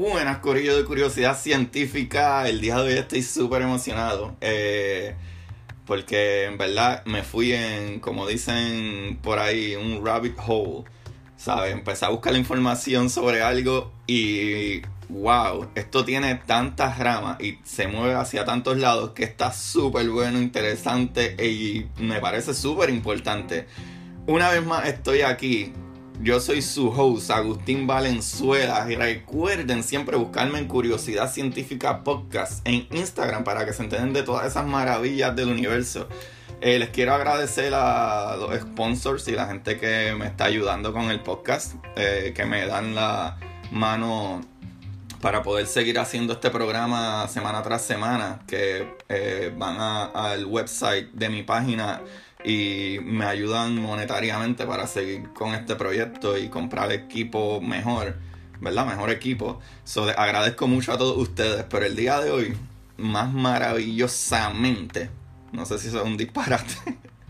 Buenas, Corillo de Curiosidad Científica. El día de hoy estoy súper emocionado. Eh, porque en verdad me fui en, como dicen por ahí, un rabbit hole. ¿Sabes? Empecé a buscar la información sobre algo y wow, esto tiene tantas ramas y se mueve hacia tantos lados que está súper bueno, interesante y me parece súper importante. Una vez más estoy aquí yo soy su host, Agustín Valenzuela. Y recuerden siempre buscarme en Curiosidad Científica Podcast en Instagram para que se enteren de todas esas maravillas del universo. Eh, les quiero agradecer a los sponsors y la gente que me está ayudando con el podcast, eh, que me dan la mano para poder seguir haciendo este programa semana tras semana, que eh, van al website de mi página y me ayudan monetariamente para seguir con este proyecto y comprar equipo mejor, ¿verdad? Mejor equipo. So, agradezco mucho a todos ustedes, pero el día de hoy, más maravillosamente, no sé si eso es un disparate,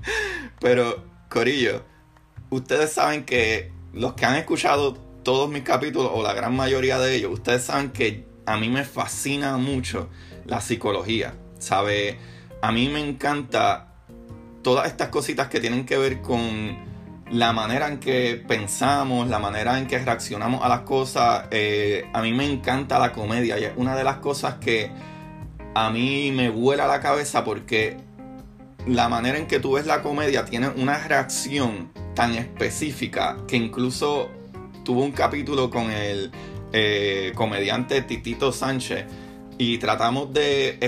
pero Corillo, ustedes saben que los que han escuchado todos mis capítulos, o la gran mayoría de ellos, ustedes saben que a mí me fascina mucho la psicología, ¿sabe? A mí me encanta todas estas cositas que tienen que ver con la manera en que pensamos, la manera en que reaccionamos a las cosas. Eh, a mí me encanta la comedia y es una de las cosas que a mí me vuela la cabeza porque la manera en que tú ves la comedia tiene una reacción tan específica que incluso tuvo un capítulo con el eh, comediante Titito Sánchez y tratamos de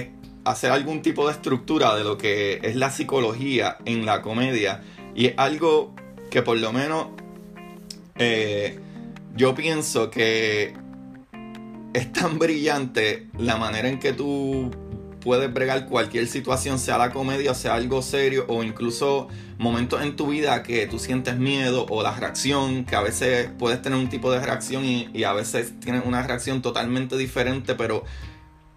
hacer algún tipo de estructura de lo que es la psicología en la comedia. Y es algo que por lo menos eh, yo pienso que es tan brillante la manera en que tú puedes bregar cualquier situación, sea la comedia, sea algo serio, o incluso momentos en tu vida que tú sientes miedo o la reacción, que a veces puedes tener un tipo de reacción y, y a veces tienes una reacción totalmente diferente, pero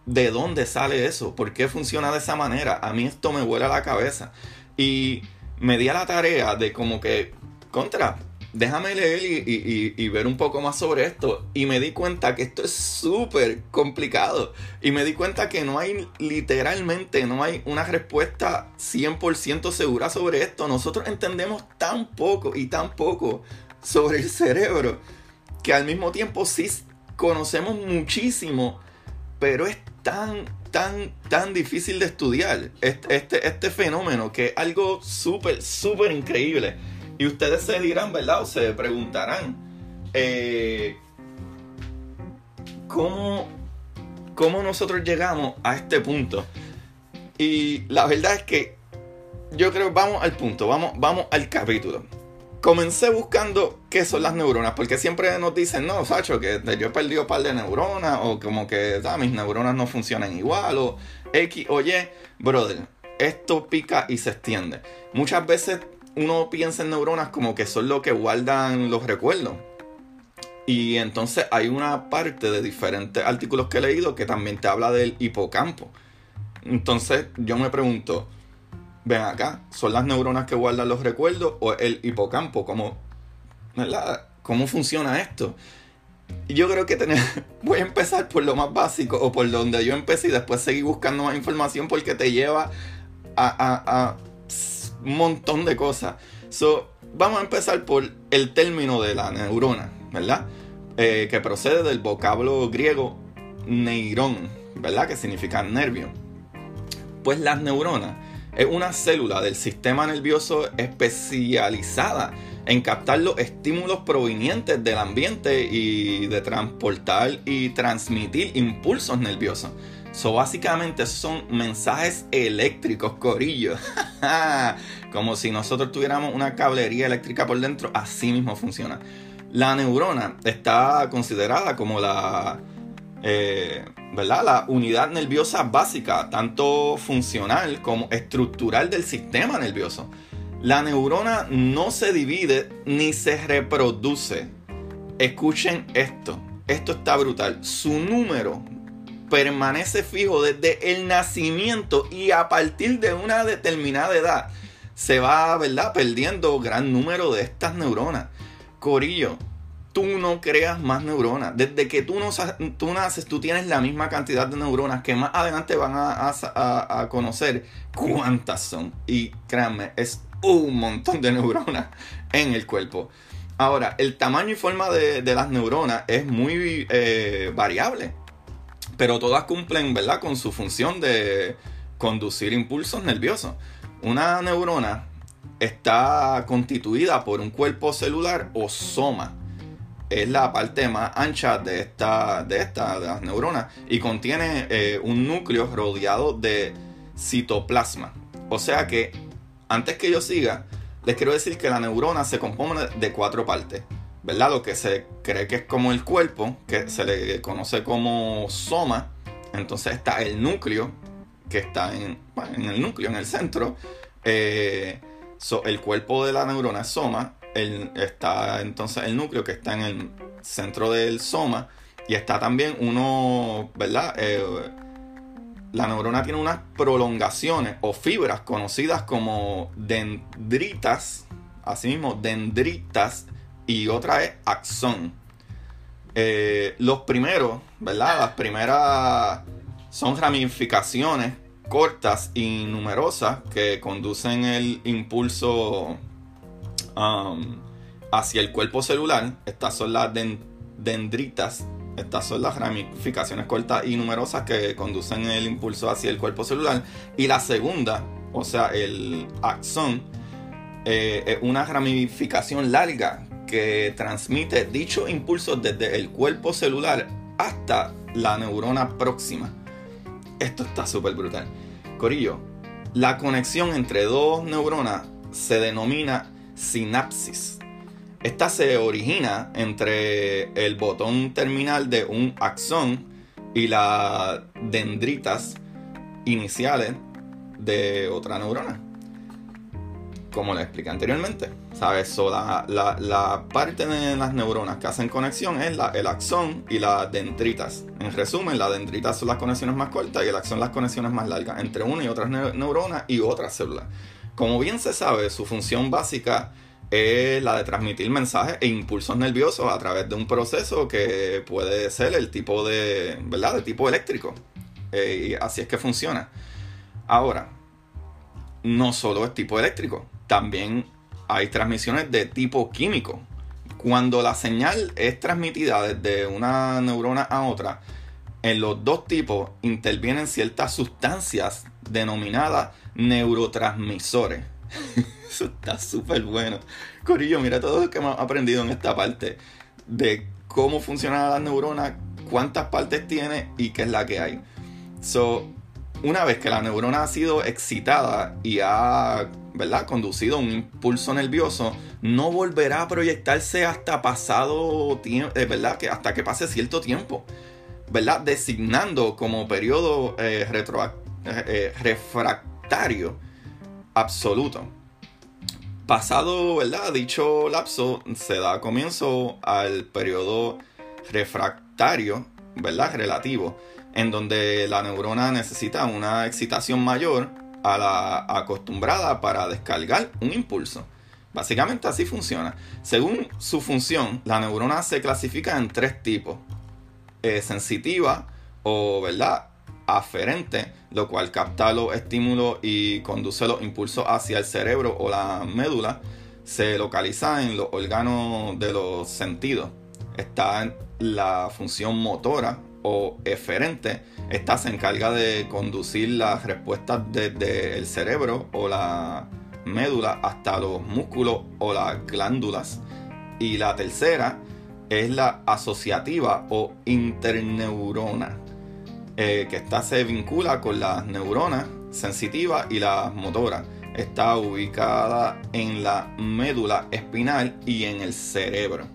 ¿De dónde sale eso? ¿Por qué funciona de esa manera? A mí esto me vuela la cabeza. Y me di a la tarea de como que, contra, déjame leer y, ver un poco más sobre esto. Y me di cuenta que esto es súper complicado. Y me di cuenta que no hay, literalmente, no hay una respuesta 100% segura sobre esto. Nosotros entendemos tan poco y tan poco sobre el cerebro que al mismo tiempo sí conocemos muchísimo, pero es tan, tan, tan difícil de estudiar este, este, este fenómeno que es algo súper, súper increíble. Y ustedes se dirán, ¿verdad? O se preguntarán, eh, ¿cómo, ¿cómo nosotros llegamos a este punto? Y la verdad es que yo creo, vamos al punto, vamos, vamos al capítulo comencé buscando qué son las neuronas, porque siempre nos dicen, no, Sacho, que yo he perdido un par de neuronas, o como que ah, mis neuronas no funcionan igual, o X o Y. Brother, esto pica y se extiende. Muchas veces uno piensa en neuronas como que son lo que guardan los recuerdos. Y entonces hay una parte de diferentes artículos que he leído que también te habla del hipocampo. Entonces yo me pregunto, ven acá, ¿son las neuronas que guardan los recuerdos o el hipocampo? ¿Cómo, ¿Cómo funciona esto? Yo creo que tener, voy a empezar por lo más básico o por donde yo empecé y después seguir buscando más información porque te lleva a, un montón de cosas. So, vamos a empezar por el término de la neurona, ¿verdad? Eh, que procede del vocablo griego neurón, ¿verdad? Que significa nervio. Pues las neuronas es una célula del sistema nervioso especializada en captar los estímulos provenientes del ambiente y de transportar y transmitir impulsos nerviosos. So, básicamente son mensajes eléctricos, corillo. Como si nosotros tuviéramos una cablería eléctrica por dentro, así mismo funciona. La neurona está considerada como la eh, ¿verdad? La unidad nerviosa básica, tanto funcional como estructural del sistema nervioso. La neurona no se divide ni se reproduce. Escuchen esto, esto está brutal. Su número permanece fijo desde el nacimiento y a partir de una determinada edad se va, ¿verdad? Perdiendo gran número de estas neuronas. Corillo, tú no creas más neuronas. Desde que tú, no, tú naces, tú tienes la misma cantidad de neuronas que más adelante van a, conocer cuántas son. Y créanme, es un montón de neuronas en el cuerpo. Ahora, el tamaño y forma de, las neuronas es muy eh, variable. Pero todas cumplen, ¿verdad?, con su función de conducir impulsos nerviosos. Una neurona está constituida por un cuerpo celular o soma es la parte más ancha de esta, de neuronas, y contiene eh, un núcleo rodeado de citoplasma. O sea que, antes que yo siga, les quiero decir que la neurona se compone de cuatro partes. ¿Verdad? Lo que se cree que es como el cuerpo, que se le conoce como soma. Entonces está el núcleo, que está en, en el núcleo, en el centro. Eh, el cuerpo de la neurona es soma está entonces el núcleo que está en el centro del soma y está también uno, ¿verdad? Eh, la neurona tiene unas prolongaciones o fibras conocidas como dendritas, asimismo dendritas y otra es axón. Eh, los primeros, ¿verdad? Las primeras son ramificaciones cortas y numerosas que conducen el impulso Um, hacia el cuerpo celular. Estas son las dendritas. Estas son las ramificaciones cortas y numerosas que conducen el impulso hacia el cuerpo celular. Y la segunda, o sea, el axón, eh, es una ramificación larga que transmite dicho impulso desde el cuerpo celular hasta la neurona próxima. Esto está súper brutal. Corillo, la conexión entre dos neuronas se denomina sinapsis. Esta se origina entre el botón terminal de un axón y las dendritas iniciales de otra neurona. Como les expliqué anteriormente. ¿Sabes? la, parte de las neuronas que hacen conexión es el axón y las dendritas. En resumen, las dendritas son las conexiones más cortas y el axón las conexiones más largas entre una y otras neuronas y otras células. Como bien se sabe, su función básica es la de transmitir mensajes e impulsos nerviosos a través de un proceso que puede ser el tipo de, ¿verdad? De tipo eléctrico. Eh, y así es que funciona. Ahora, no solo es tipo eléctrico, también hay transmisiones de tipo químico. Cuando la señal es transmitida desde una neurona a otra, en los dos tipos intervienen ciertas sustancias denominadas neurotransmisores. Eso está súper bueno. Corillo, mira todo lo que hemos aprendido en esta parte de cómo funcionan las neuronas, cuántas partes tiene y qué es la que hay. So, una vez que la neurona ha sido excitada y ha ¿verdad? conducido un impulso nervioso, no volverá a proyectarse hasta pasado tiempo, eh, ¿verdad? Que hasta que pase cierto tiempo, ¿verdad? Designando como periodo eh, eh, refractario absoluto. Pasado, ¿verdad? Dicho lapso se da comienzo al periodo refractario, ¿verdad? Relativo, en donde la neurona necesita una excitación mayor a la acostumbrada para descargar un impulso. Básicamente así funciona. Según su función, la neurona se clasifica en tres tipos. Eh, sensitiva o, ¿verdad? Aferente, lo cual capta los estímulos y conduce los impulsos hacia el cerebro o la médula, se localiza en los órganos de los sentidos. Está la función motora o eferente. Esta se encarga de conducir las respuestas desde el cerebro o la médula hasta los músculos o las glándulas. Y la tercera es la asociativa o interneurona eh, que esta se vincula con las neuronas sensitivas y las motoras. Está ubicada en la médula espinal y en el cerebro.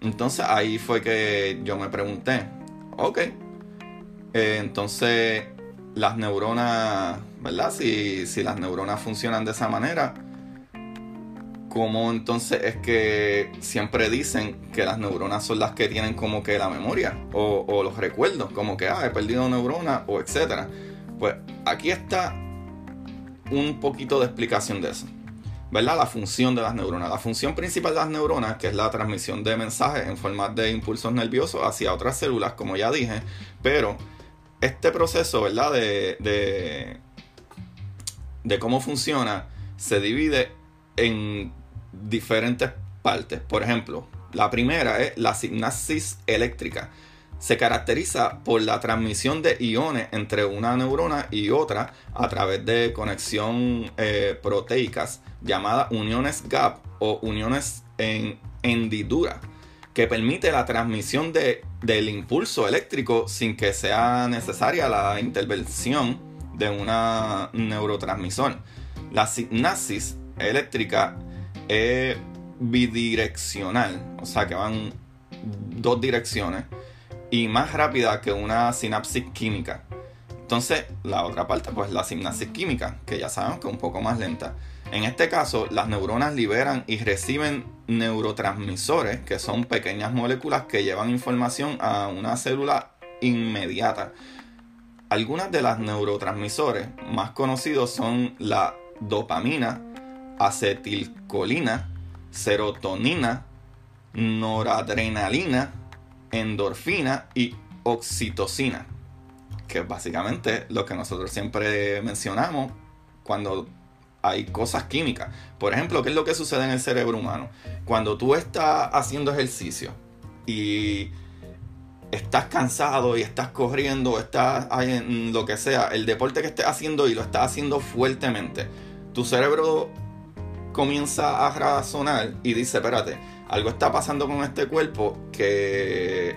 Entonces ahí fue que yo me pregunté, ok, eh, entonces las neuronas, ¿verdad? Si, si las neuronas funcionan de esa manera, ¿cómo entonces es que siempre dicen que las neuronas son las que tienen como que la memoria o, los recuerdos? Como que, ah, he perdido neuronas o etcétera. Pues aquí está un poquito de explicación de eso. ¿verdad? La función de las neuronas. La función principal de las neuronas, que es la transmisión de mensajes en forma de impulsos nerviosos hacia otras células, como ya dije, pero este proceso, ¿verdad? De, de, de cómo funciona se divide en diferentes partes. Por ejemplo, la primera es la sinapsis eléctrica se caracteriza por la transmisión de iones entre una neurona y otra a través de conexión eh, proteicas llamadas uniones gap o uniones en hendidura que permite la transmisión de, del impulso eléctrico sin que sea necesaria la intervención de una neurotransmisor. La sinapsis eléctrica es bidireccional, o sea que van dos direcciones y más rápida que una sinapsis química. Entonces, la otra parte, pues la sinapsis química, que ya sabemos que es un poco más lenta. En este caso, las neuronas liberan y reciben neurotransmisores, que son pequeñas moléculas que llevan información a una célula inmediata. Algunas de las neurotransmisores más conocidos son la dopamina, acetilcolina, serotonina, noradrenalina, endorfina y oxitocina, que es básicamente lo que nosotros siempre mencionamos cuando hay cosas químicas. Por ejemplo, ¿qué es lo que sucede en el cerebro humano? Cuando tú estás haciendo ejercicio y estás cansado y estás corriendo, estás en lo que sea, el deporte que estés haciendo y lo estás haciendo fuertemente, tu cerebro comienza a razonar y dice, espérate, algo está pasando con este cuerpo que eh,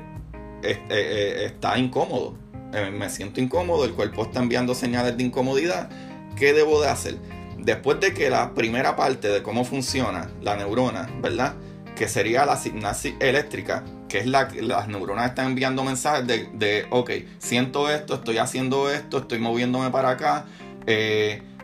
eh, está incómodo. Eh, me siento incómodo, el cuerpo está enviando señales de incomodidad. ¿Qué debo de hacer? Después de que la primera parte de cómo funciona la neurona, ¿verdad? Que sería la sinapsis eléctrica, que es la que las neuronas están enviando mensajes de, de, ok, siento esto, estoy haciendo esto, estoy moviéndome para acá,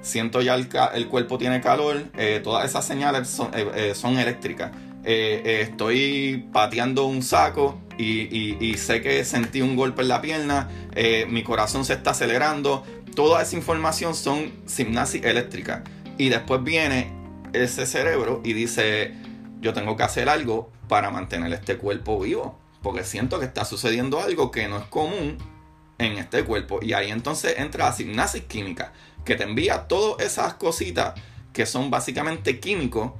siento ya el, el, cuerpo tiene calor, todas esas señales son, eléctricas. Eh, eh, estoy pateando un saco y, sé que sentí un golpe en la pierna, eh, mi corazón se está acelerando. Toda esa información son sinapsis eléctrica. Y después viene ese cerebro y dice, yo tengo que hacer algo para mantener este cuerpo vivo. Porque siento que está sucediendo algo que no es común en este cuerpo. Y ahí entonces entra la sinapsis química, que te envía todas esas cositas que son básicamente químicos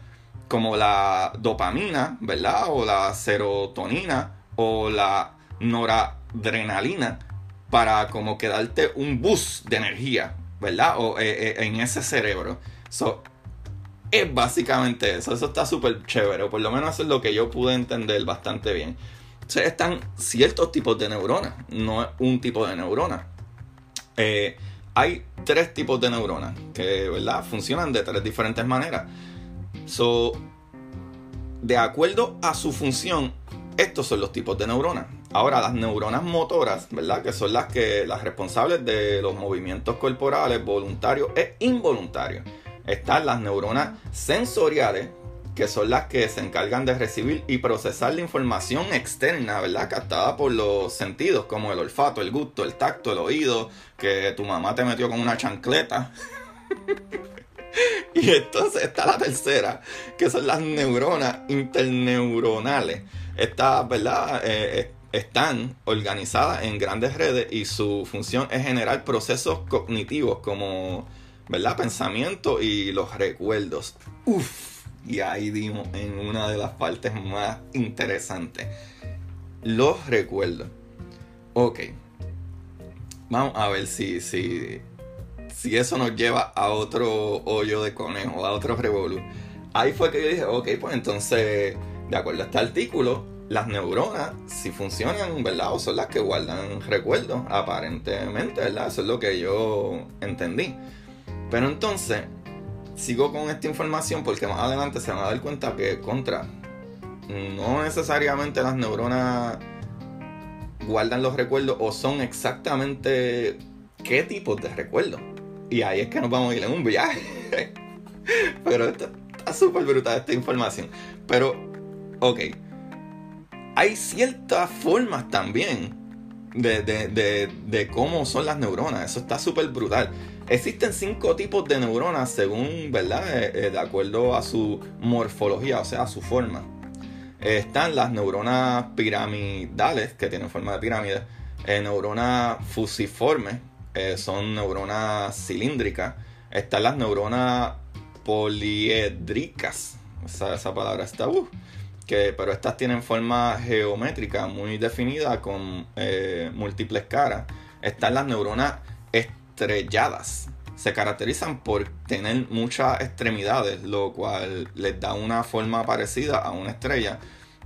como la dopamina, ¿verdad? O la serotonina o la noradrenalina para como que darte un boost de energía, ¿verdad? O eh, eh, en ese cerebro. So, es básicamente eso. Eso está súper chévere. O por lo menos eso es lo que yo pude entender bastante bien. O están ciertos tipos de neuronas. No es un tipo de neurona. Eh, hay tres tipos de neuronas que, ¿verdad? Funcionan de tres diferentes maneras. So, de acuerdo a su función, estos son los tipos de neuronas. Ahora, las neuronas motoras, ¿verdad? Que son las que las responsables de los movimientos corporales voluntarios e involuntarios. Están las neuronas sensoriales, que son las que se encargan de recibir y procesar la información externa, ¿verdad? Captada por los sentidos, como el olfato, el gusto, el tacto, el oído, que tu mamá te metió con una chancleta. Y entonces está la tercera, que son las neuronas interneuronales. Estas, ¿verdad? Eh, están organizadas en grandes redes y su función es generar procesos cognitivos como, ¿verdad? Pensamiento y los recuerdos. Uf, y ahí dimos en una de las partes más interesantes. Los recuerdos. Ok. Vamos a ver si, si si eso nos lleva a otro hoyo de conejo, a otro revolú. Ahí fue que yo dije, ok, pues entonces, de acuerdo a este artículo, las neuronas, si funcionan, ¿verdad? O son las que guardan recuerdos, aparentemente, ¿verdad? Eso es lo que yo entendí. Pero entonces, sigo con esta información porque más adelante se van a dar cuenta que contra, no necesariamente las neuronas guardan los recuerdos o son exactamente qué tipos de recuerdos. Y ahí es que nos vamos a ir en un viaje. Pero está súper brutal esta información. Pero, ok. Hay ciertas formas también de, de, de, de cómo son las neuronas. Eso está súper brutal. Existen cinco tipos de neuronas según, ¿verdad? Eh, eh, de acuerdo a su morfología, o sea, a su forma. están las neuronas piramidales, que tienen forma de pirámide. neuronas fusiformes, son neuronas cilíndricas. Están las neuronas poliédricas. Esa, palabra está... Uh, que, pero estas tienen forma geométrica muy definida con múltiples caras. Están las neuronas estrelladas. Se caracterizan por tener muchas extremidades, lo cual les da una forma parecida a una estrella.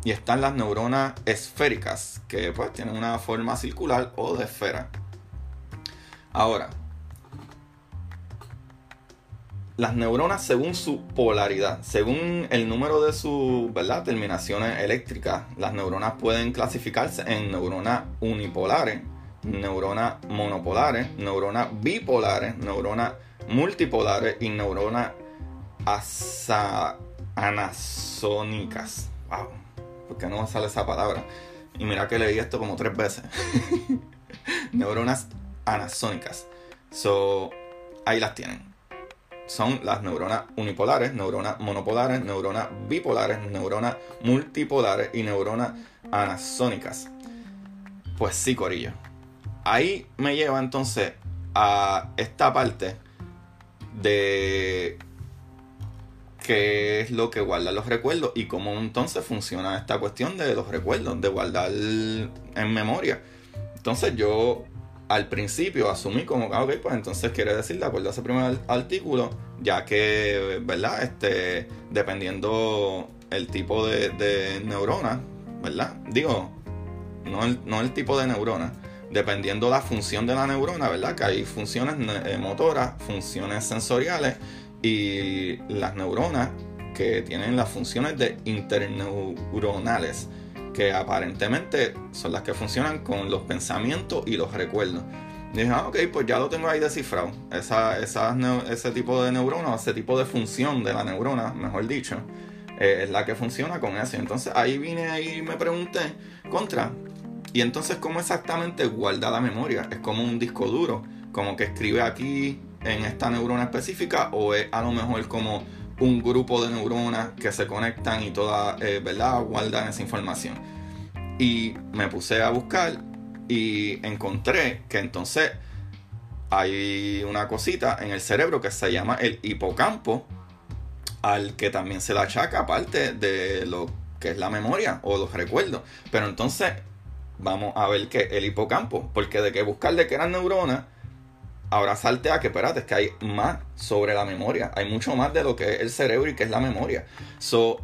Y están las neuronas esféricas, que pues tienen una forma circular o de esfera. Ahora, las neuronas según su polaridad, según el número de sus terminaciones eléctricas, las neuronas pueden clasificarse en neuronas unipolares, neuronas monopolares, neuronas bipolares, neuronas multipolares y neuronas anasónicas. Wow, ¿por qué no sale esa palabra? Y mira que leí esto como tres veces. neuronas anasónicas. So, ahí las tienen. Son las neuronas unipolares, neuronas monopolares, neuronas bipolares, neuronas multipolares y neuronas anasónicas. Pues sí, Corillo ahí me lleva entonces a esta parte de qué es lo que guarda los recuerdos y cómo entonces funciona esta cuestión de los recuerdos, de guardar en memoria. Entonces yo al principio asumí como, ah, ok, pues entonces quiere decir, de acuerdo a ese primer artículo, ya que, ¿verdad? Este, dependiendo el tipo de, de neurona, ¿verdad? Digo, no el, no el tipo de neurona, dependiendo la función de la neurona, ¿verdad? Que hay funciones eh, motoras, funciones sensoriales y las neuronas que tienen las funciones de interneuronales, que aparentemente son las que funcionan con los pensamientos y los recuerdos. Dije, ah, ok, pues ya lo tengo ahí descifrado. Esa, ese tipo de neurona, ese tipo de función de la neurona, mejor dicho, eh, es la que funciona con eso. Entonces ahí vine y me pregunté, contra, y entonces, ¿cómo exactamente guarda la memoria? ¿Es como un disco duro? ¿Como que escribe aquí en esta neurona específica? ¿O es a lo mejor como un grupo de neuronas que se conectan y todas, eh, ¿verdad?, guardan esa información. Y me puse a buscar y encontré que entonces hay una cosita en el cerebro que se llama el hipocampo, al que también se le achaca aparte de lo que es la memoria o los recuerdos. Pero entonces vamos a ver que el hipocampo, porque de que buscar de que eran neuronas, ahora salte a que, espérate, es que hay más sobre la memoria, hay mucho más de lo que es el cerebro y que es la memoria. So,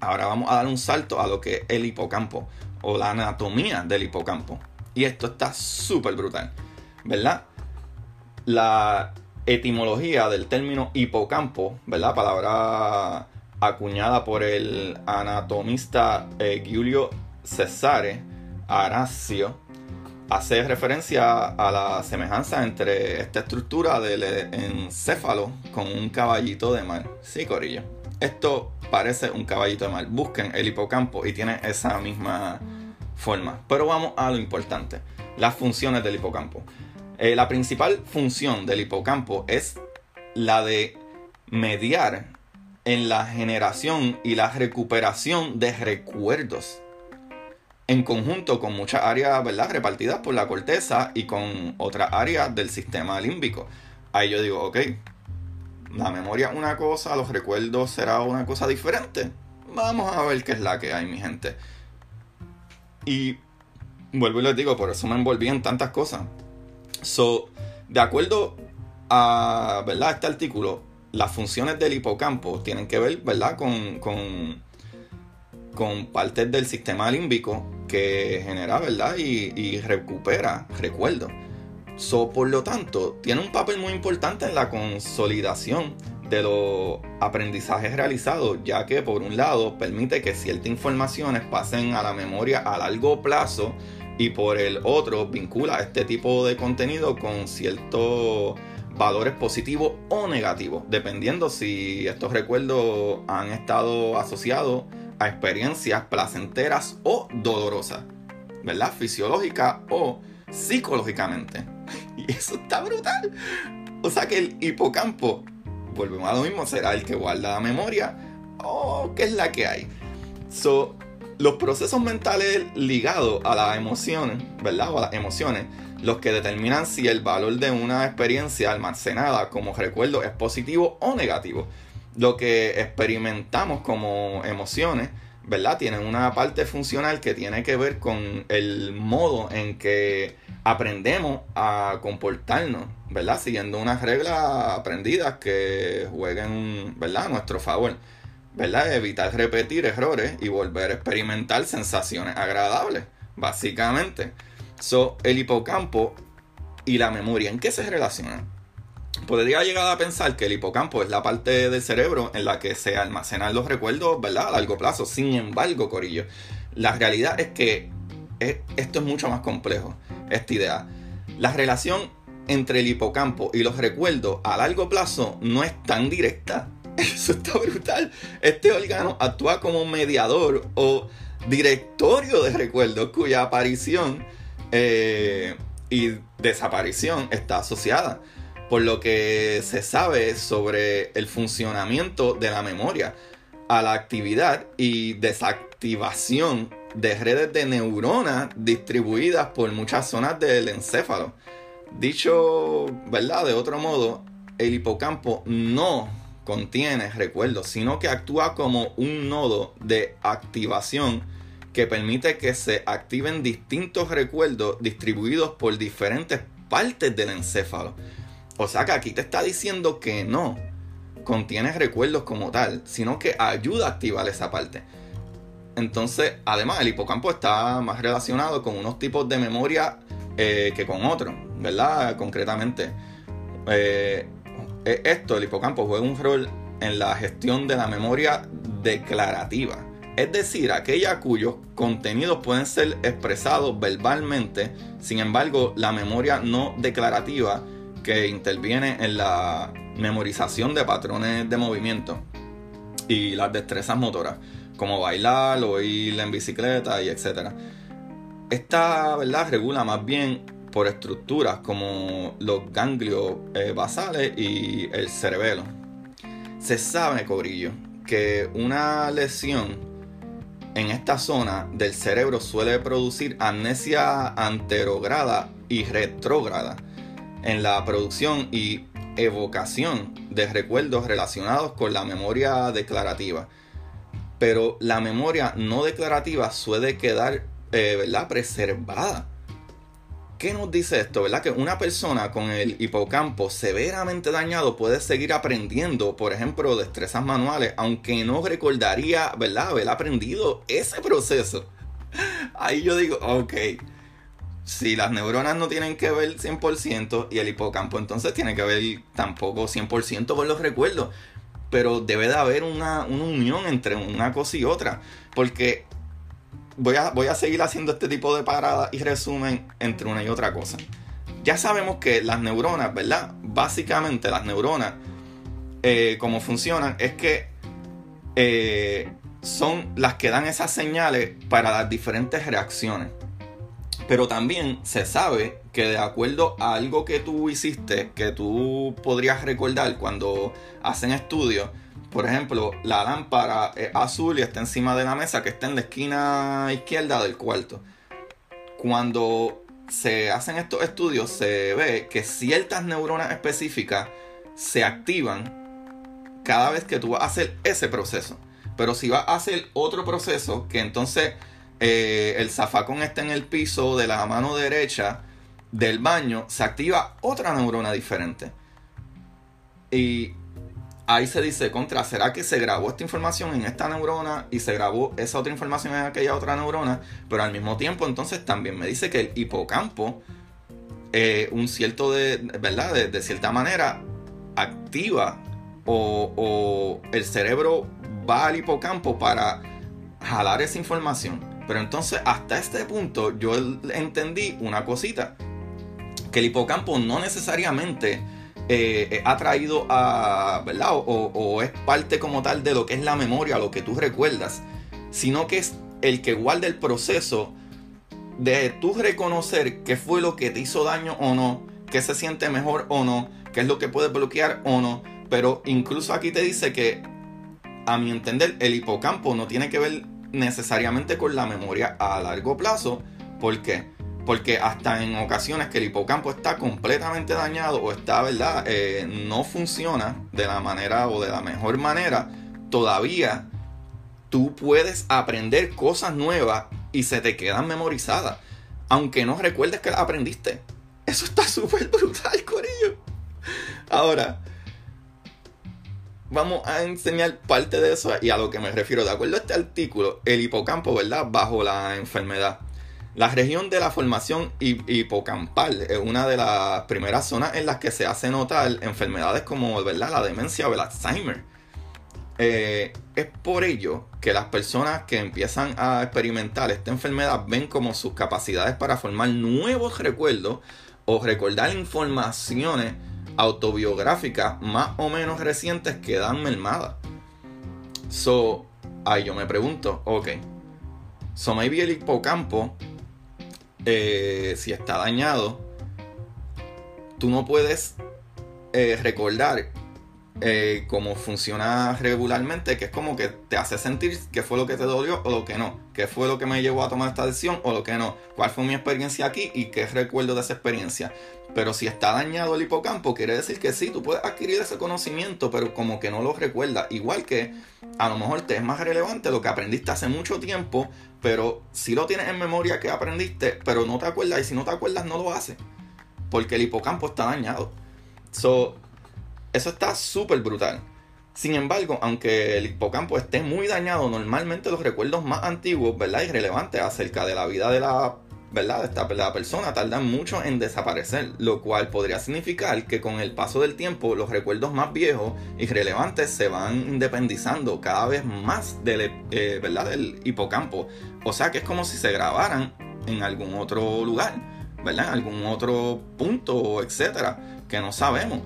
ahora vamos a dar un salto a lo que es el hipocampo o la anatomía del hipocampo. Y esto está súper brutal, ¿verdad? La etimología del término hipocampo, ¿verdad? Palabra acuñada por el anatomista eh, Giulio Cesare Aracio hace referencia a la semejanza entre esta estructura del encéfalo con un caballito de mar. Sí, Corillo. Esto parece un caballito de mar. Busquen el hipocampo y tiene esa misma forma. Pero vamos a lo importante. Las funciones del hipocampo. Eh, la principal función del hipocampo es la de mediar en la generación y la recuperación de recuerdos en conjunto con muchas áreas ¿verdad? repartidas por la corteza y con otras áreas del sistema límbico. Ahí yo digo, ok, la memoria es una cosa, los recuerdos será una cosa diferente. Vamos a ver qué es la que hay, mi gente. Y vuelvo y les digo, por eso me envolví en tantas cosas. So, de acuerdo a ¿verdad? este artículo, las funciones del hipocampo tienen que ver ¿verdad? Con, con, con partes del sistema límbico que genera, ¿verdad? Y, recupera recuerdos. So, por lo tanto, tiene un papel muy importante en la consolidación de los aprendizajes realizados, ya que por un lado permite que ciertas informaciones pasen a la memoria a largo plazo y por el otro vincula este tipo de contenido con ciertos valores positivos o negativos, dependiendo si estos recuerdos han estado asociados a experiencias placenteras o dolorosas, ¿verdad? Fisiológica o psicológicamente. Y eso está brutal. O sea que el hipocampo, volvemos a lo mismo, será el que guarda la memoria o qué es la que hay. So, los procesos mentales ligados a las emociones, ¿verdad? O a las emociones, los que determinan si el valor de una experiencia almacenada como recuerdo es positivo o negativo. Lo que experimentamos como emociones, ¿verdad? Tienen una parte funcional que tiene que ver con el modo en que aprendemos a comportarnos, ¿verdad? Siguiendo unas reglas aprendidas que jueguen, ¿verdad? A nuestro favor. ¿verdad? Evitar repetir errores y volver a experimentar sensaciones agradables, básicamente. So, el hipocampo y la memoria, ¿en qué se relacionan? Podría llegar a pensar que el hipocampo es la parte del cerebro en la que se almacenan los recuerdos, ¿verdad? A largo plazo. Sin embargo, Corillo, la realidad es que esto es mucho más complejo, esta idea. La relación entre el hipocampo y los recuerdos a largo plazo no es tan directa. Eso está brutal. Este órgano actúa como mediador o directorio de recuerdos cuya aparición eh, y desaparición está asociada. Por lo que se sabe sobre el funcionamiento de la memoria a la actividad y desactivación de redes de neuronas distribuidas por muchas zonas del encéfalo. Dicho, ¿verdad? De otro modo, el hipocampo no contiene recuerdos, sino que actúa como un nodo de activación que permite que se activen distintos recuerdos distribuidos por diferentes partes del encéfalo. O sea que aquí te está diciendo que no contiene recuerdos como tal, sino que ayuda a activar esa parte. Entonces, además, el hipocampo está más relacionado con unos tipos de memoria eh, que con otros, ¿verdad? Concretamente. Eh, e, esto, el hipocampo, juega un rol en la gestión de la memoria declarativa, es decir, aquella cuyos contenidos pueden ser expresados verbalmente, sin embargo, la memoria no declarativa que interviene en la memorización de patrones de movimiento y las destrezas motoras, como bailar o ir en bicicleta y etc. Esta ¿verdad? regula más bien por estructuras como los ganglios eh, basales y el cerebelo. Se sabe, Cobrillo, que una lesión en esta zona del cerebro suele producir amnesia anterograda y retrógrada en la producción y evocación de recuerdos relacionados con la memoria declarativa. Pero la memoria no declarativa suele quedar eh, ¿verdad? preservada ¿Qué nos dice esto? ¿Verdad? Que una persona con el hipocampo severamente dañado puede seguir aprendiendo, por ejemplo, destrezas manuales, aunque no recordaría, ¿verdad?, haber aprendido ese proceso. Ahí yo digo, ok, si las neuronas no tienen que ver 100% y el hipocampo entonces tiene que ver tampoco 100% con los recuerdos, pero debe de haber una, unión entre una cosa y otra, porque voy a, voy a seguir haciendo este tipo de paradas y resumen entre una y otra cosa. Ya sabemos que las neuronas, ¿verdad? Básicamente las neuronas, eh, como funcionan, es que eh, son las que dan esas señales para las diferentes reacciones. Pero también se sabe que de acuerdo a algo que tú hiciste, que tú podrías recordar cuando hacen estudios, por ejemplo, la lámpara es azul y está encima de la mesa que está en la esquina izquierda del cuarto. Cuando se hacen estos estudios se ve que ciertas neuronas específicas se activan cada vez que tú vas a hacer ese proceso. Pero si vas a hacer otro proceso, que entonces eh, el zafacón está en el piso de la mano derecha del baño, se activa otra neurona diferente. Y ahí se dice, contra, ¿será que se grabó esta información en esta neurona y se grabó esa otra información en aquella otra neurona? Pero al mismo tiempo entonces también me dice que el hipocampo, eh, un cierto de, ¿verdad? De, cierta manera, activa o, o el cerebro va al hipocampo para jalar esa información. Pero entonces hasta este punto yo entendí una cosita, que el hipocampo no necesariamente eh, ha traído a, ¿verdad? O, es parte como tal de lo que es la memoria, lo que tú recuerdas, sino que es el que guarda el proceso de tú reconocer qué fue lo que te hizo daño o no, qué se siente mejor o no, qué es lo que puedes bloquear o no. Pero incluso aquí te dice que, a mi entender, el hipocampo no tiene que ver necesariamente con la memoria a largo plazo. ¿Por qué? Porque hasta en ocasiones que el hipocampo está completamente dañado o está, ¿verdad? Eh, no funciona de la manera o de la mejor manera, todavía tú puedes aprender cosas nuevas y se te quedan memorizadas. Aunque no recuerdes que las aprendiste. Eso está súper brutal, Corillo. Ahora, vamos a enseñar parte de eso y a lo que me refiero. De acuerdo a este artículo, el hipocampo, ¿verdad? Bajo la enfermedad. La región de la formación hipocampal es una de las primeras zonas en las que se hace notar enfermedades como ¿verdad? la demencia o el Alzheimer. Eh, es por ello que las personas que empiezan a experimentar esta enfermedad ven como sus capacidades para formar nuevos recuerdos o recordar informaciones autobiográficas más o menos recientes quedan mermadas. So, ahí yo me pregunto, ok, so maybe el hipocampo, eh, si está dañado, tú no puedes eh, recordar eh, cómo funciona regularmente, que es como que te hace sentir qué fue lo que te dolió o lo que no, qué fue lo que me llevó a tomar esta decisión o lo que no, cuál fue mi experiencia aquí y qué recuerdo de esa experiencia. Pero si está dañado el hipocampo, quiere decir que sí, tú puedes adquirir ese conocimiento, pero como que no lo recuerdas. Igual que a lo mejor te es más relevante lo que aprendiste hace mucho tiempo, pero si lo tienes en memoria que aprendiste, pero no te acuerdas, y si no te acuerdas, no lo haces. Porque el hipocampo está dañado. So, eso está súper brutal. Sin embargo, aunque el hipocampo esté muy dañado, normalmente los recuerdos más antiguos, ¿verdad? Y relevantes acerca de la vida de la, ¿verdad? De esta la persona tardan mucho en desaparecer, lo cual podría significar que con el paso del tiempo los recuerdos más viejos y relevantes se van independizando cada vez más del, eh, ¿verdad? del hipocampo. O sea que es como si se grabaran en algún otro lugar, ¿verdad? En algún otro punto, etcétera, que no sabemos.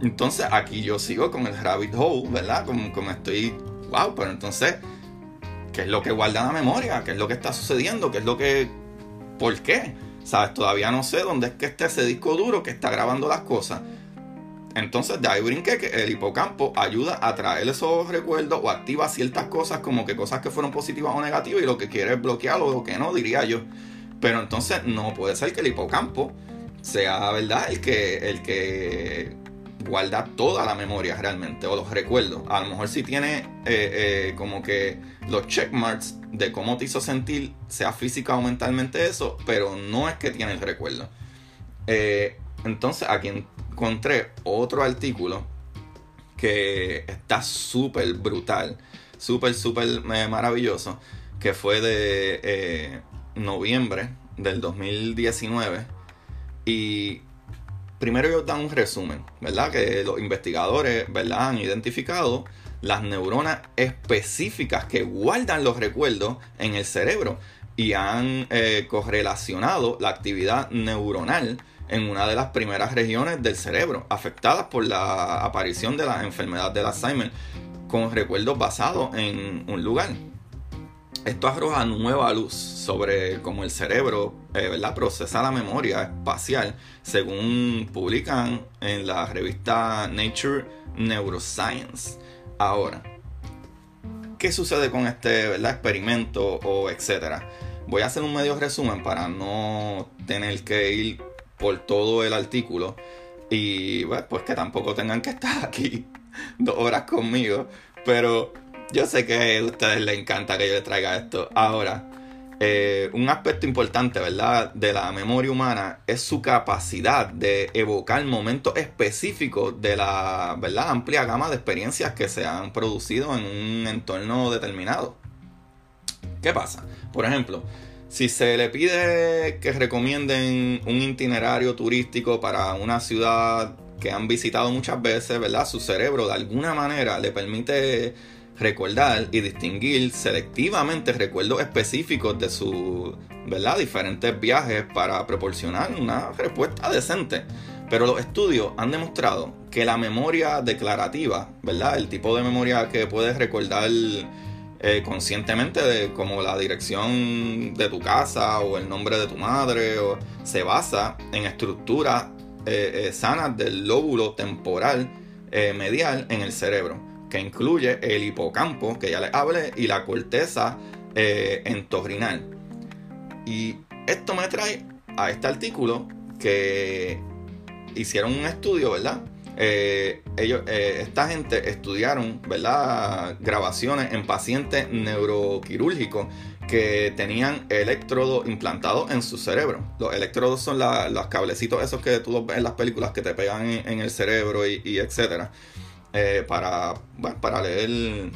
Entonces aquí yo sigo con el rabbit hole, ¿verdad? Como, como estoy, wow, pero entonces, ¿qué es lo que guarda la memoria? ¿Qué es lo que está sucediendo? ¿Qué es lo que... ¿Por qué? ¿Sabes? Todavía no sé dónde es que está ese disco duro que está grabando las cosas. Entonces de ahí brinqué que el hipocampo ayuda a traer esos recuerdos o activa ciertas cosas como que cosas que fueron positivas o negativas y lo que quiere es bloquearlo o lo que no, diría yo. Pero entonces no puede ser que el hipocampo sea, ¿verdad? El que, el que guarda toda la memoria realmente, o los recuerdos. A lo mejor si tiene eh, eh, como que los checkmarks de cómo te hizo sentir, sea física o mentalmente eso, pero no es que tiene el recuerdo. Eh, entonces aquí encontré otro artículo que está súper brutal, súper, súper maravilloso, que fue de noviembre del 2019. Y primero ellos dan un resumen, ¿verdad? Que los investigadores, ¿verdad? Han identificado las neuronas específicas que guardan los recuerdos en el cerebro y han eh, correlacionado la actividad neuronal en una de las primeras regiones del cerebro afectadas por la aparición de la enfermedad del Alzheimer con recuerdos basados en un lugar. Esto arroja nueva luz sobre cómo el cerebro eh, procesa la memoria espacial, según publican en la revista Nature Neuroscience. Ahora, ¿qué sucede con este experimento o etcétera? Voy a hacer un medio resumen para no tener que ir por todo el artículo y pues que tampoco tengan que estar aquí dos horas conmigo, pero yo sé que a ustedes les encanta que yo les traiga esto. Ahora, eh, un aspecto importante, ¿verdad?, de la memoria humana es su capacidad de evocar momentos específicos de la, ¿verdad?, amplia gama de experiencias que se han producido en un entorno determinado. ¿Qué pasa? Por ejemplo, si se le pide que recomienden un itinerario turístico para una ciudad que han visitado muchas veces, ¿verdad? Su cerebro de alguna manera le permite recordar y distinguir selectivamente recuerdos específicos de sus diferentes viajes para proporcionar una respuesta decente. Pero los estudios han demostrado que la memoria declarativa, ¿verdad? el tipo de memoria que puedes recordar eh, conscientemente, de, como la dirección de tu casa o el nombre de tu madre, o, se basa en estructuras eh, sanas del lóbulo temporal medial en el cerebro, que incluye el hipocampo, que ya les hablé, y la corteza entorrinal. Y esto me trae a este artículo que hicieron un estudio, ¿verdad? Eh, ellos, eh, esta gente estudiaron, ¿verdad? Grabaciones en pacientes neuroquirúrgicos que tenían electrodos implantados en su cerebro. Los electrodos son los cablecitos esos que tú ves en las películas que te pegan en, el cerebro y, etcétera. Eh, para, para leer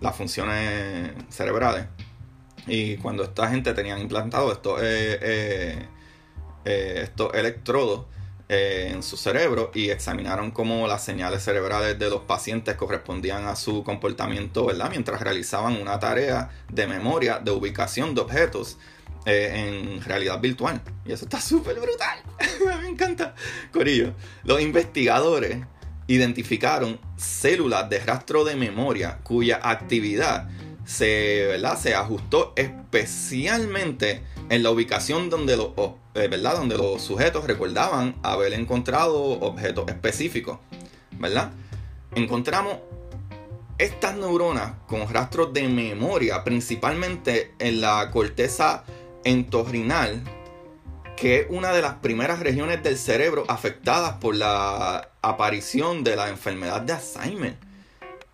las funciones cerebrales. Y cuando esta gente tenían implantado estos, estos electrodos, eh, en su cerebro y examinaron cómo las señales cerebrales de los pacientes correspondían a su comportamiento, ¿verdad? Mientras realizaban una tarea de memoria, de ubicación de objetos eh, en realidad virtual. Y eso está súper brutal. Me encanta. Corillo. Los investigadores identificaron células de rastro de memoria cuya actividad se, ¿verdad? se ajustó especialmente en la ubicación donde los, eh, ¿verdad? donde los sujetos recordaban haber encontrado objetos específicos. ¿verdad? Encontramos estas neuronas con rastros de memoria, principalmente en la corteza entorrinal, que es una de las primeras regiones del cerebro afectadas por la aparición de la enfermedad de Alzheimer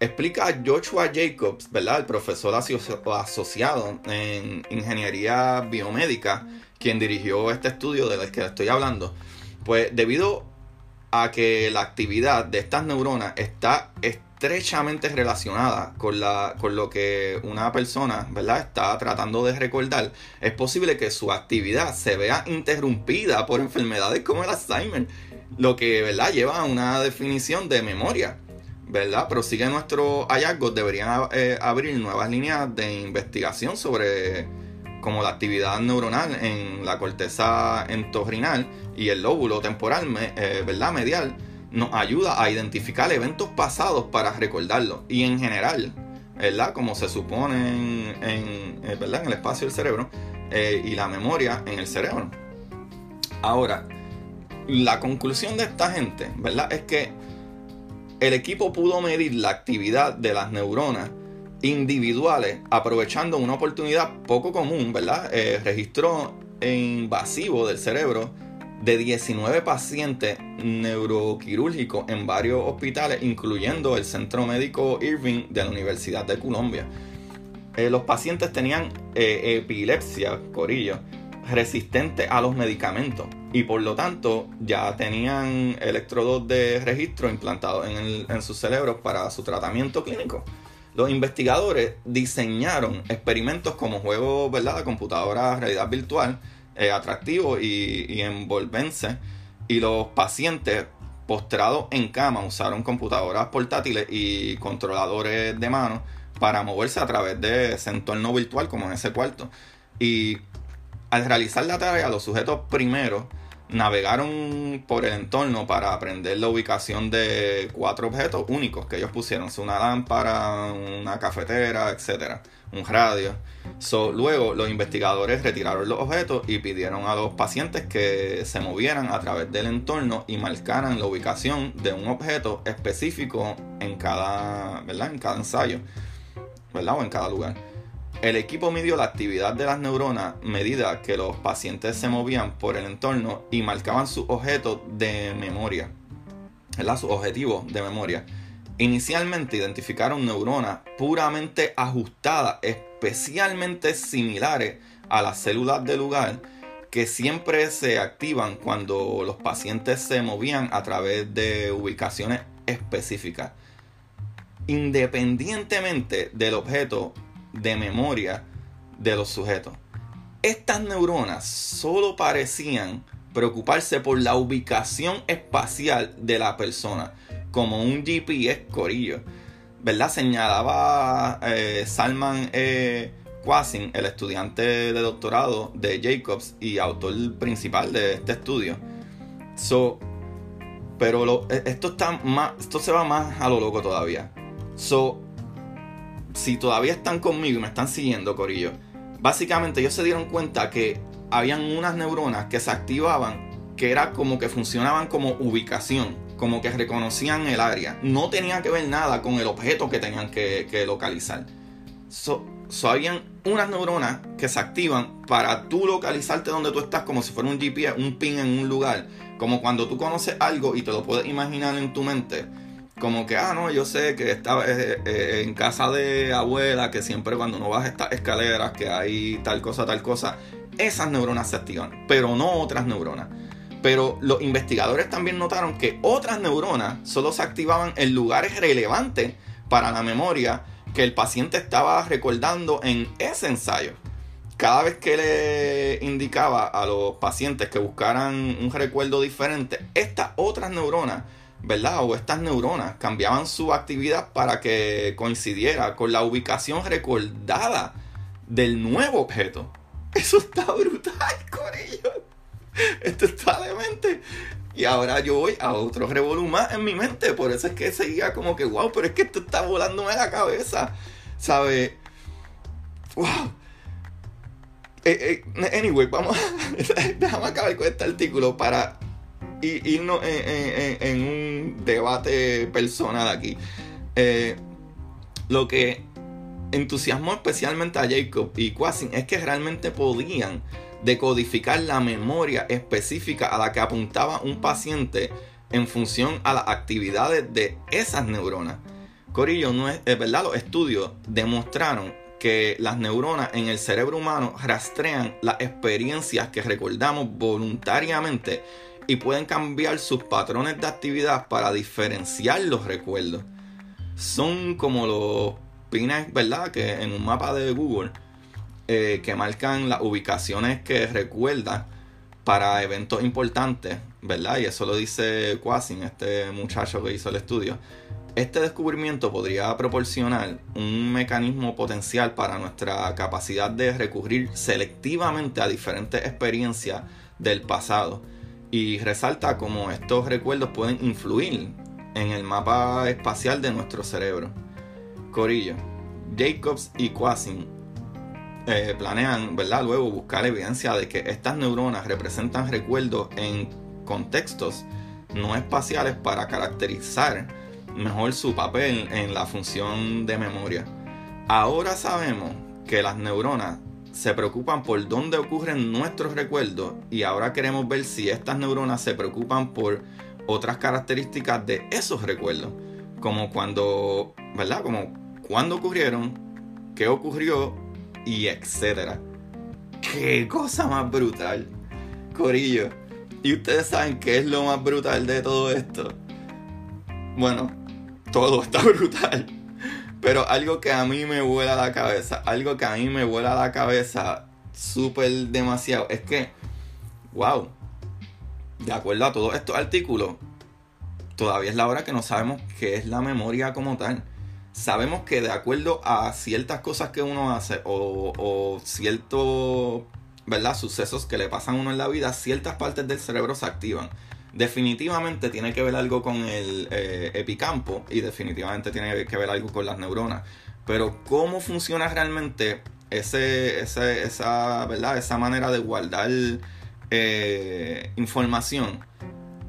explica Joshua Jacobs, ¿verdad? El profesor asociado en ingeniería biomédica, quien dirigió este estudio del que estoy hablando. Pues debido a que la actividad de estas neuronas está estrechamente relacionada con, la, con lo que una persona ¿verdad? está tratando de recordar, es posible que su actividad se vea interrumpida por enfermedades como el Alzheimer, lo que ¿verdad? lleva a una definición de memoria. ¿verdad? Prosigue nuestro hallazgo, deberían eh, abrir nuevas líneas de investigación sobre como la actividad neuronal en la corteza entorrinal y el lóbulo temporal, eh, ¿verdad? Medial, nos ayuda a identificar eventos pasados para recordarlos y en general, ¿verdad? Como se supone en, eh, ¿verdad? en el espacio del cerebro y la memoria en el cerebro. Ahora, la conclusión de esta gente, ¿verdad? Es que el equipo pudo medir la actividad de las neuronas individuales aprovechando una oportunidad poco común, ¿verdad? Eh, registro invasivo del cerebro de 19 pacientes neuroquirúrgicos en varios hospitales, incluyendo el Centro Médico Irving de la Universidad de Columbia. Eh, los pacientes tenían eh, epilepsia, corillo, resistente a los medicamentos y por lo tanto ya tenían electrodos de registro implantados en, sus cerebros para su tratamiento clínico. Los investigadores diseñaron experimentos como juegos de computadora, realidad virtual, eh, atractivos y, y envolventes, y los pacientes postrados en cama usaron computadoras portátiles y controladores de mano para moverse a través de ese entorno virtual como en ese cuarto. Y al realizar la tarea, los sujetos primero navegaron por el entorno para aprender la ubicación de cuatro objetos únicos que ellos pusieron. Una lámpara, una cafetera, etcétera, un radio. luego los investigadores retiraron los objetos y pidieron a los pacientes que se movieran a través del entorno y marcaran la ubicación de un objeto específico en cada, ¿verdad? En cada ensayo, ¿verdad? O en cada lugar. El equipo midió la actividad de las neuronas medida que los pacientes se movían por el entorno y marcaban sus objetos de memoria, sus objetivos de memoria. Inicialmente identificaron neuronas puramente ajustadas, especialmente similares a las células del lugar, que siempre se activan cuando los pacientes se movían a través de ubicaciones específicas. Independientemente del objeto de memoria de los sujetos. Estas neuronas solo parecían preocuparse por la ubicación espacial de la persona, como un GPS corillo. ¿Verdad? Señalaba eh, Salman e. Quasin, el estudiante de doctorado de Jacobs y autor principal de este estudio. So, pero e, esto está más, esto se va más a lo loco todavía. So, si todavía están conmigo y me están siguiendo, Corillo, básicamente ellos se dieron cuenta que habían unas neuronas que se activaban que era como que funcionaban como ubicación, como que reconocían el área. No tenía que ver nada con el objeto que tenían que, localizar. So, habían unas neuronas que se activan para tú localizarte donde tú estás como si fuera un GPS, un pin en un lugar. Como cuando tú conoces algo y te lo puedes imaginar en tu mente. Como que, ah, no, yo sé que estaba eh, eh, en casa de abuela, que siempre cuando no vas a estas escaleras, que hay tal cosa, tal cosa, esas neuronas se activan, pero no otras neuronas. Pero los investigadores también notaron que otras neuronas solo se activaban en lugares relevantes para la memoria que el paciente estaba recordando en ese ensayo. Cada vez que le indicaba a los pacientes que buscaran un recuerdo diferente, estas otras neuronas, ¿verdad? O estas neuronas cambiaban su actividad para que coincidiera con la ubicación recordada del nuevo objeto. Eso está brutal, Corillo. Esto está demente. Y ahora yo voy a otro revolú más en mi mente. Por eso es que seguía como que, wow, pero es que esto está volándome la cabeza. ¿Sabes? Wow. Eh, eh, anyway, vamos. déjame acabar con este artículo para irnos en, un debate personal aquí. Eh, lo que entusiasmó especialmente a Jacob y Quasin es que realmente podían decodificar la memoria específica a la que apuntaba un paciente en función a las actividades de esas neuronas. Corillo, no es, verdad, los estudios demostraron que las neuronas en el cerebro humano rastrean las experiencias que recordamos voluntariamente y pueden cambiar sus patrones de actividad para diferenciar los recuerdos. Son como los pines, ¿verdad? Que en un mapa de Google eh, que marcan las ubicaciones que recuerda para eventos importantes, ¿verdad? Y eso lo dice Quasin, este muchacho que hizo el estudio. Este descubrimiento podría proporcionar un mecanismo potencial para nuestra capacidad de recurrir selectivamente a diferentes experiencias del pasado y resalta cómo estos recuerdos pueden influir en el mapa espacial de nuestro cerebro. Corillo, Jacobs y Quasin eh, planean, ¿verdad? Luego buscar evidencia de que estas neuronas representan recuerdos en contextos no espaciales para caracterizar mejor su papel en la función de memoria. Ahora sabemos que las neuronas se preocupan por dónde ocurren nuestros recuerdos y ahora queremos ver si estas neuronas se preocupan por otras características de esos recuerdos, como cuando, ¿verdad? Como ocurrieron, qué ocurrió y etcétera. ¡Qué cosa más brutal! Corillo. ¿Y ustedes saben qué es lo más brutal de todo esto? Bueno, todo está brutal. Pero algo que a mí me vuela la cabeza, algo que a mí me vuela la cabeza súper demasiado, es que, wow, de acuerdo a todos estos artículos, todavía es la hora que no sabemos qué es la memoria como tal sabemos que de acuerdo a ciertas cosas que uno hace o, ciertos ¿verdad? sucesos que le pasan a uno en la vida, ciertas partes del cerebro se activan. Definitivamente tiene que ver algo con el eh, epicampo y definitivamente tiene que ver algo con las neuronas. Pero cómo funciona realmente ese, esa, ¿verdad? esa manera de guardar eh, información,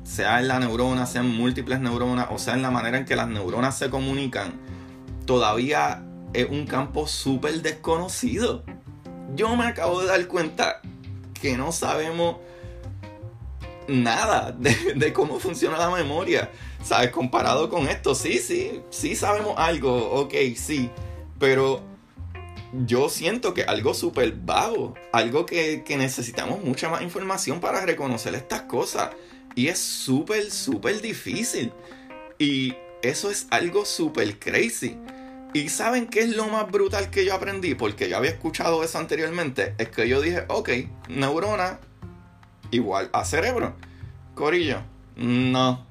sea en la neurona, sea en múltiples neuronas, o sea en la manera en que las neuronas se comunican, todavía es un campo súper desconocido. Yo me acabo de dar cuenta que no sabemos nada de, cómo funciona la memoria. ¿Sabes? Comparado con esto, sí, sí, sí sabemos algo, ok, sí, pero yo siento que algo súper vago, algo que, que necesitamos mucha más información para reconocer estas cosas. Y es súper, súper difícil. Y eso es algo súper crazy. Y ¿saben qué es lo más brutal que yo aprendí? Porque yo había escuchado eso anteriormente. Es que yo dije, ok, neurona igual a cerebro. Corillo, no,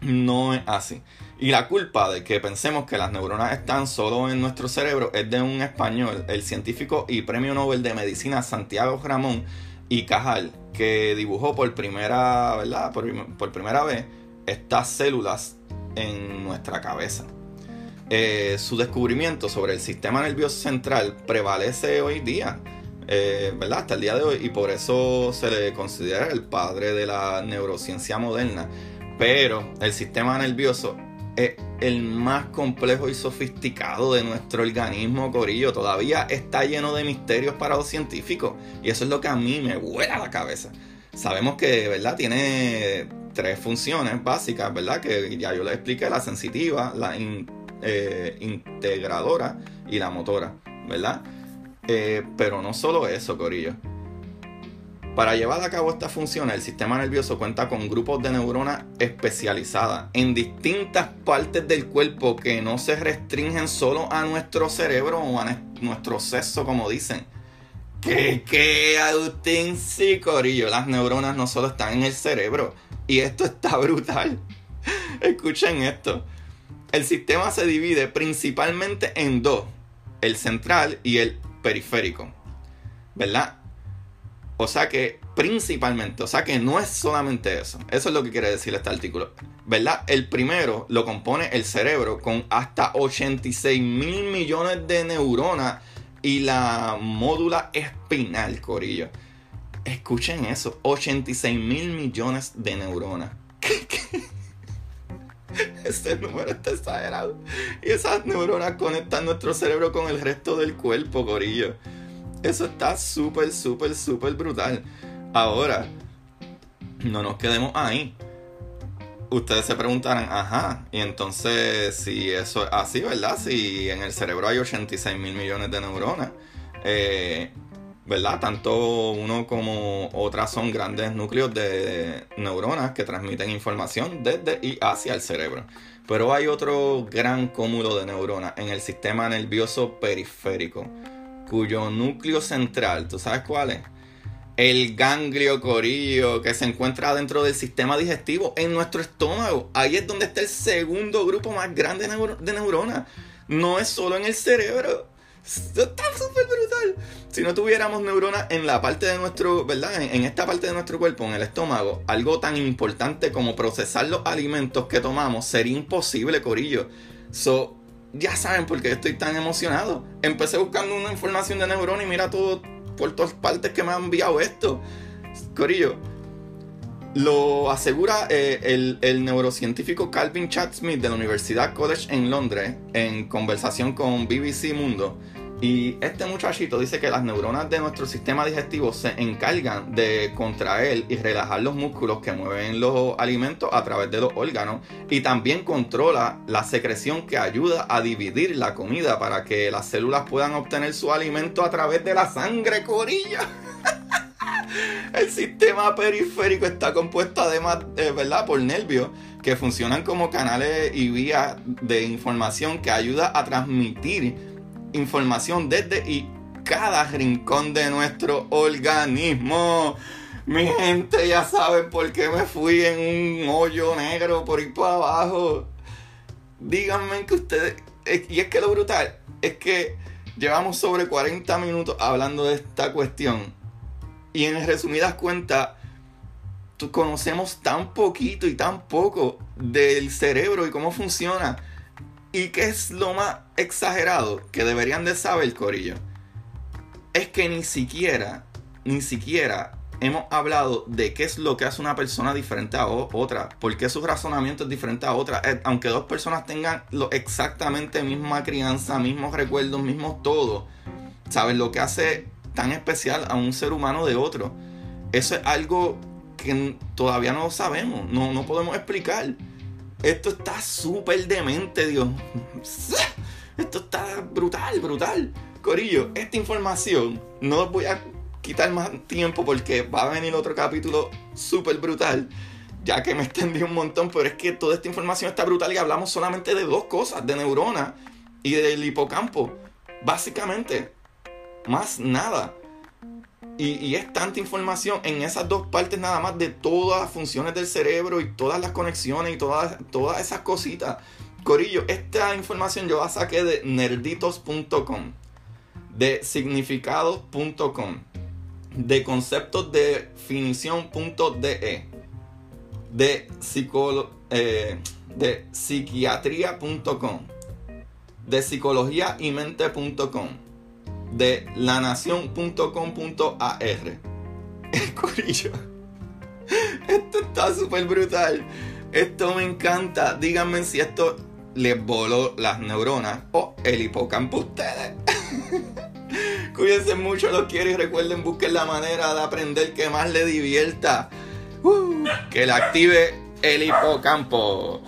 no es así. Y la culpa de que pensemos que las neuronas están solo en nuestro cerebro es de un español, el científico y premio Nobel de Medicina Santiago Ramón y Cajal, que dibujó por primera, ¿verdad? por primera vez estas células en nuestra cabeza. Eh, su descubrimiento sobre el sistema nervioso central prevalece hoy día. Eh, ¿verdad? Hasta el día de hoy, y por eso se le considera el padre de la neurociencia moderna. Pero el sistema nervioso es el más complejo y sofisticado de nuestro organismo, Corillo. Todavía está lleno de misterios para los científicos. Y eso es lo que a mí me vuela la cabeza. Sabemos que, ¿verdad? Tiene tres funciones básicas, ¿verdad? Que ya yo expliqué, la sensitiva, la eh, integradora y la motora, ¿verdad? Eh, pero no solo eso, Corillo. Para llevar a cabo esta función, el sistema nervioso cuenta con grupos de neuronas especializadas en distintas partes del cuerpo que no se restringen solo a nuestro cerebro o a nuestro sexo, como dicen. Que, que, Agustín, sí, Corillo, las neuronas no solo están en el cerebro. Y esto está brutal. Escuchen esto. El sistema se divide principalmente en dos: el central y el periférico. ¿Verdad? O sea que principalmente, o sea que no es solamente eso. Eso es lo que quiere decir este artículo. ¿Verdad? El primero lo compone el cerebro con hasta 86 mil millones de neuronas y la módula espinal, Corillo. Escuchen eso, 86 mil millones de neuronas. Este número está exagerado. Y esas neuronas conectan nuestro cerebro con el resto del cuerpo, Corillo. Eso está súper, súper, súper brutal. Ahora, no nos quedemos ahí. Ustedes se preguntarán, ajá, y entonces si eso es así, ¿verdad? Si en el cerebro hay 86 mil millones de neuronas, eh, ¿verdad? Tanto uno como otras son grandes núcleos de neuronas que transmiten información desde y hacia el cerebro. Pero hay otro gran cúmulo de neuronas en el sistema nervioso periférico cuyo núcleo central, ¿tú sabes cuál es? El ganglio corillo que se encuentra dentro del sistema digestivo en nuestro estómago. Ahí es donde está el segundo grupo más grande de, neuronas. No es solo en el cerebro. Está súper brutal. Si no tuviéramos neuronas en la parte de nuestro, ¿verdad? En, esta parte de nuestro cuerpo, en el estómago, algo tan importante como procesar los alimentos que tomamos sería imposible, Corillo. So, ya saben por qué estoy tan emocionado. Empecé buscando una información de neurona y mira todo por todas partes que me ha enviado esto. Corillo, lo asegura eh, el, neurocientífico Calvin Chad Smith de la Universidad College en Londres en conversación con BBC Mundo. Y este muchachito dice que las neuronas de nuestro sistema digestivo se encargan de contraer y relajar los músculos que mueven los alimentos a través de los órganos y también controla la secreción que ayuda a dividir la comida para que las células puedan obtener su alimento a través de la sangre corilla. El sistema periférico está compuesto además, eh, ¿verdad?, por nervios que funcionan como canales y vías de información que ayuda a transmitir información desde y cada rincón de nuestro organismo. Mi gente ya saben por qué me fui en un hoyo negro por ir para abajo. Díganme que ustedes... Y es que lo brutal es que llevamos sobre 40 minutos hablando de esta cuestión. Y en resumidas cuentas, conocemos tan poquito y tan poco del cerebro y cómo funciona ¿Y qué es lo más exagerado que deberían de saber, Corillo? Es que ni siquiera, ni siquiera hemos hablado de qué es lo que hace una persona diferente a otra, por qué su razonamiento es diferente a otra, eh, aunque dos personas tengan lo, exactamente misma crianza, mismos recuerdos, mismos todo, ¿sabes? Lo que hace tan especial a un ser humano de otro. Eso es algo que todavía no sabemos, no, no podemos explicar. Esto está súper demente, Dios. Esto está brutal, brutal. Corillo, esta información no voy a quitar más tiempo porque va a venir otro capítulo súper brutal. Ya que me extendí un montón, pero es que toda esta información está brutal y hablamos solamente de dos cosas, de neurona y del hipocampo. Básicamente, más nada. Y, es tanta información en esas dos partes nada más de todas las funciones del cerebro y todas las conexiones y todas, todas esas cositas. Corillo, esta información yo la saqué de nerditos.com, de significados.com, de conceptos de de, eh, de psiquiatría.com, de psicología y mente.com de lanación.com.ar. Corillo. Esto está súper brutal. Esto me encanta. Díganme si esto les voló las neuronas o el hipocampo ustedes. Cuídense mucho, los quiero y recuerden, busquen la manera de aprender que más les divierta. Uh, que le active el hipocampo.